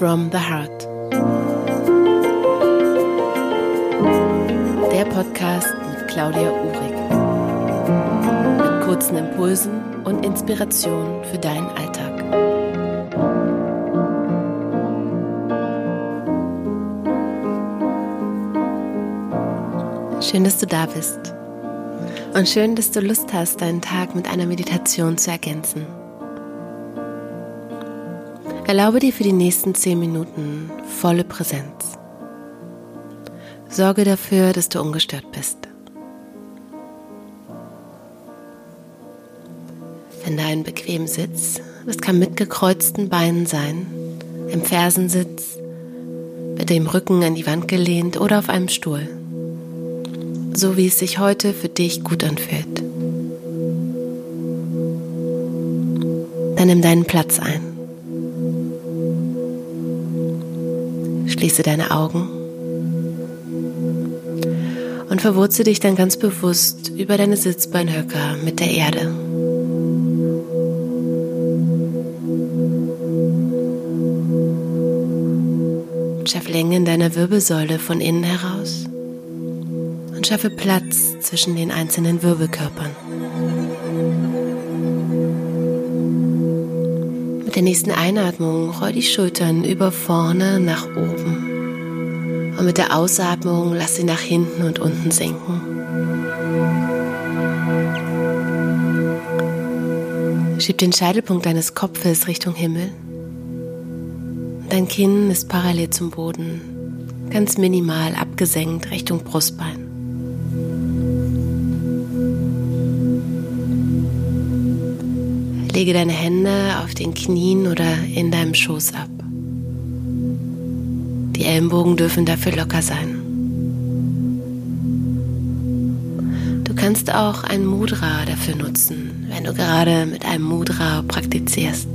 From the Heart. Der Podcast mit Claudia Uhrig. Mit kurzen Impulsen und Inspirationen für deinen Alltag. Schön, dass du da bist. Und schön, dass du Lust hast, deinen Tag mit einer Meditation zu ergänzen. Erlaube dir für die nächsten zehn Minuten volle Präsenz. Sorge dafür, dass du ungestört bist. Finde einen bequemen Sitz. Das kann mit gekreuzten Beinen sein, im Fersensitz, mit dem Rücken an die Wand gelehnt oder auf einem Stuhl. So wie es sich heute für dich gut anfühlt. Dann nimm deinen Platz ein. Schließe deine Augen und verwurze dich dann ganz bewusst über deine Sitzbeinhöcker mit der Erde. Schaff Länge in deiner Wirbelsäule von innen heraus und schaffe Platz zwischen den einzelnen Wirbelkörpern. Der nächsten Einatmung roll die Schultern über vorne nach oben. Und mit der Ausatmung lass sie nach hinten und unten sinken. Schieb den Scheitelpunkt deines Kopfes Richtung Himmel. Dein Kinn ist parallel zum Boden, ganz minimal abgesenkt Richtung Brustbein. Lege deine Hände auf den Knien oder in deinem Schoß ab. Die Ellenbogen dürfen dafür locker sein. Du kannst auch ein Mudra dafür nutzen, wenn du gerade mit einem Mudra praktizierst.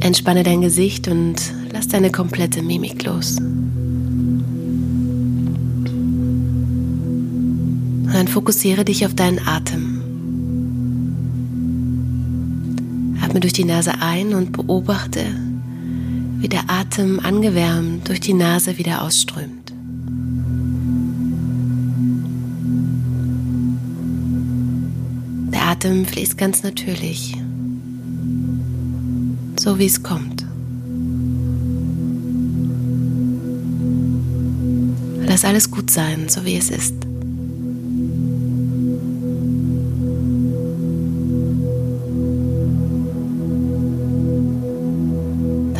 Entspanne dein Gesicht und lass deine komplette Mimik los. Dann fokussiere dich auf deinen Atem. Atme durch die Nase ein und beobachte, wie der Atem angewärmt durch die Nase wieder ausströmt. Der Atem fließt ganz natürlich, so wie es kommt. Lass alles gut sein, so wie es ist.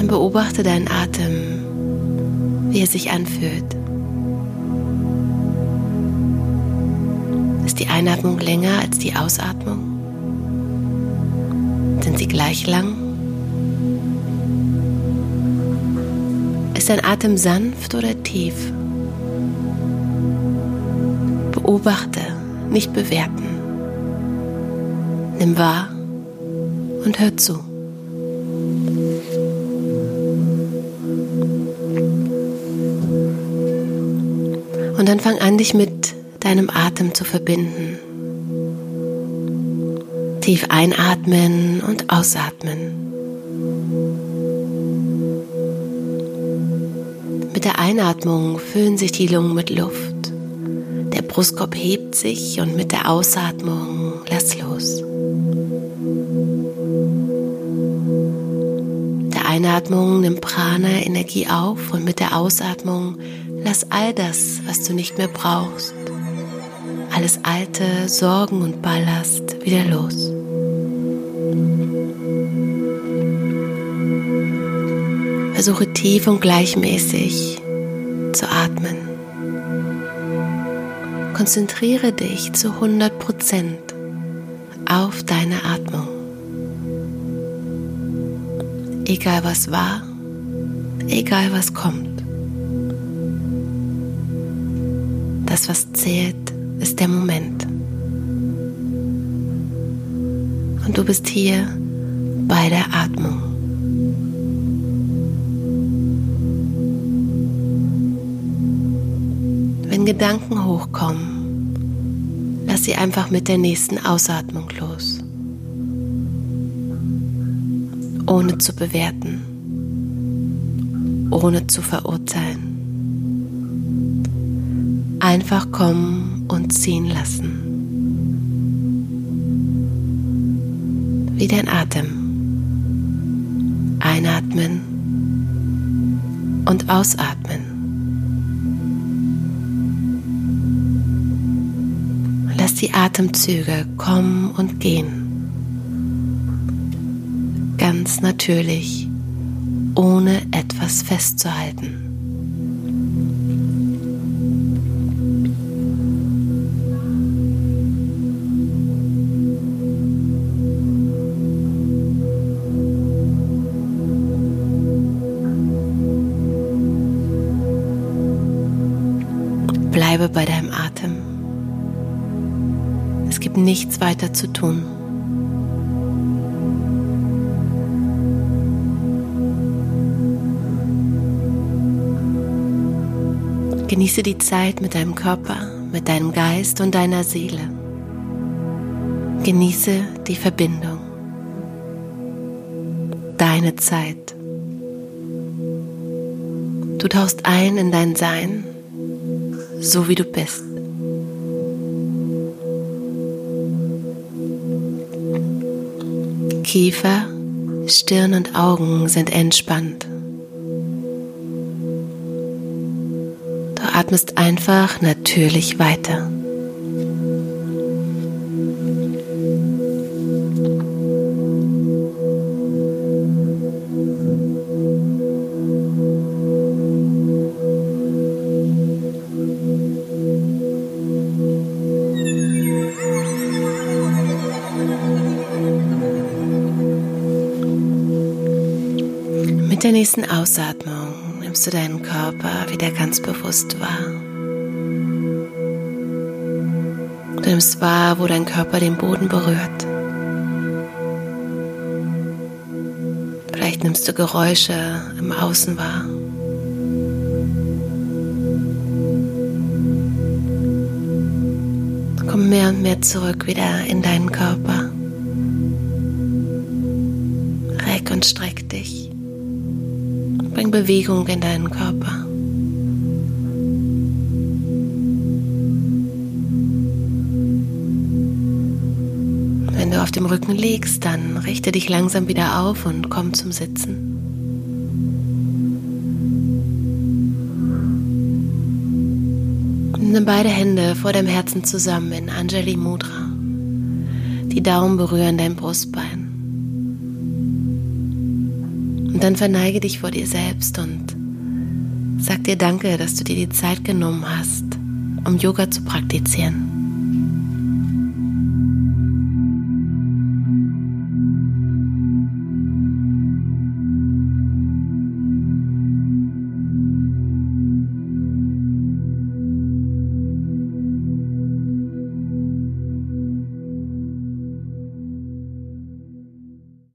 Beobachte deinen Atem, wie er sich anfühlt. Ist die Einatmung länger als die Ausatmung? Sind sie gleich lang? Ist dein Atem sanft oder tief? Beobachte, nicht bewerten. Nimm wahr und hör zu. Und dann fang an, dich mit deinem Atem zu verbinden. Tief einatmen und ausatmen. Mit der Einatmung füllen sich die Lungen mit Luft. Der Brustkorb hebt sich und mit der Ausatmung lass los. Der Einatmung nimmt Prana Energie auf und mit der Ausatmung Lass all das, was du nicht mehr brauchst, alles alte Sorgen und Ballast wieder los. Versuche tief und gleichmäßig zu atmen. Konzentriere dich zu 100% auf deine Atmung. Egal was war, egal was kommt. Das, was zählt, ist der Moment. Und du bist hier bei der Atmung. Wenn Gedanken hochkommen, lass sie einfach mit der nächsten Ausatmung los. ohne zu bewerten, ohne zu verurteilen. Einfach kommen und ziehen lassen. Wie dein Atem. Einatmen und ausatmen. Lass die Atemzüge kommen und gehen. Ganz natürlich, ohne etwas festzuhalten. Bleibe bei deinem Atem. Es gibt nichts weiter zu tun. Genieße die Zeit mit deinem Körper, mit deinem Geist und deiner Seele. Genieße die Verbindung. Deine Zeit. Du tauchst ein in dein Sein so wie du bist. Kiefer, Stirn und Augen sind entspannt. Du atmest einfach natürlich weiter. Mit der nächsten Ausatmung nimmst du deinen Körper wieder ganz bewusst wahr. Du nimmst wahr, wo dein Körper den Boden berührt. Vielleicht nimmst du Geräusche im Außen wahr. Komm mehr und mehr zurück wieder in deinen Körper. Reck und streck dich. Bring Bewegung in deinen Körper. Wenn du auf dem Rücken liegst, dann richte dich langsam wieder auf und komm zum Sitzen. Nimm beide Hände vor deinem Herzen zusammen in Anjali Mudra. Die Daumen berühren dein Brustbein. Und dann verneige dich vor dir selbst und sag dir Danke, dass du dir die Zeit genommen hast, um Yoga zu praktizieren.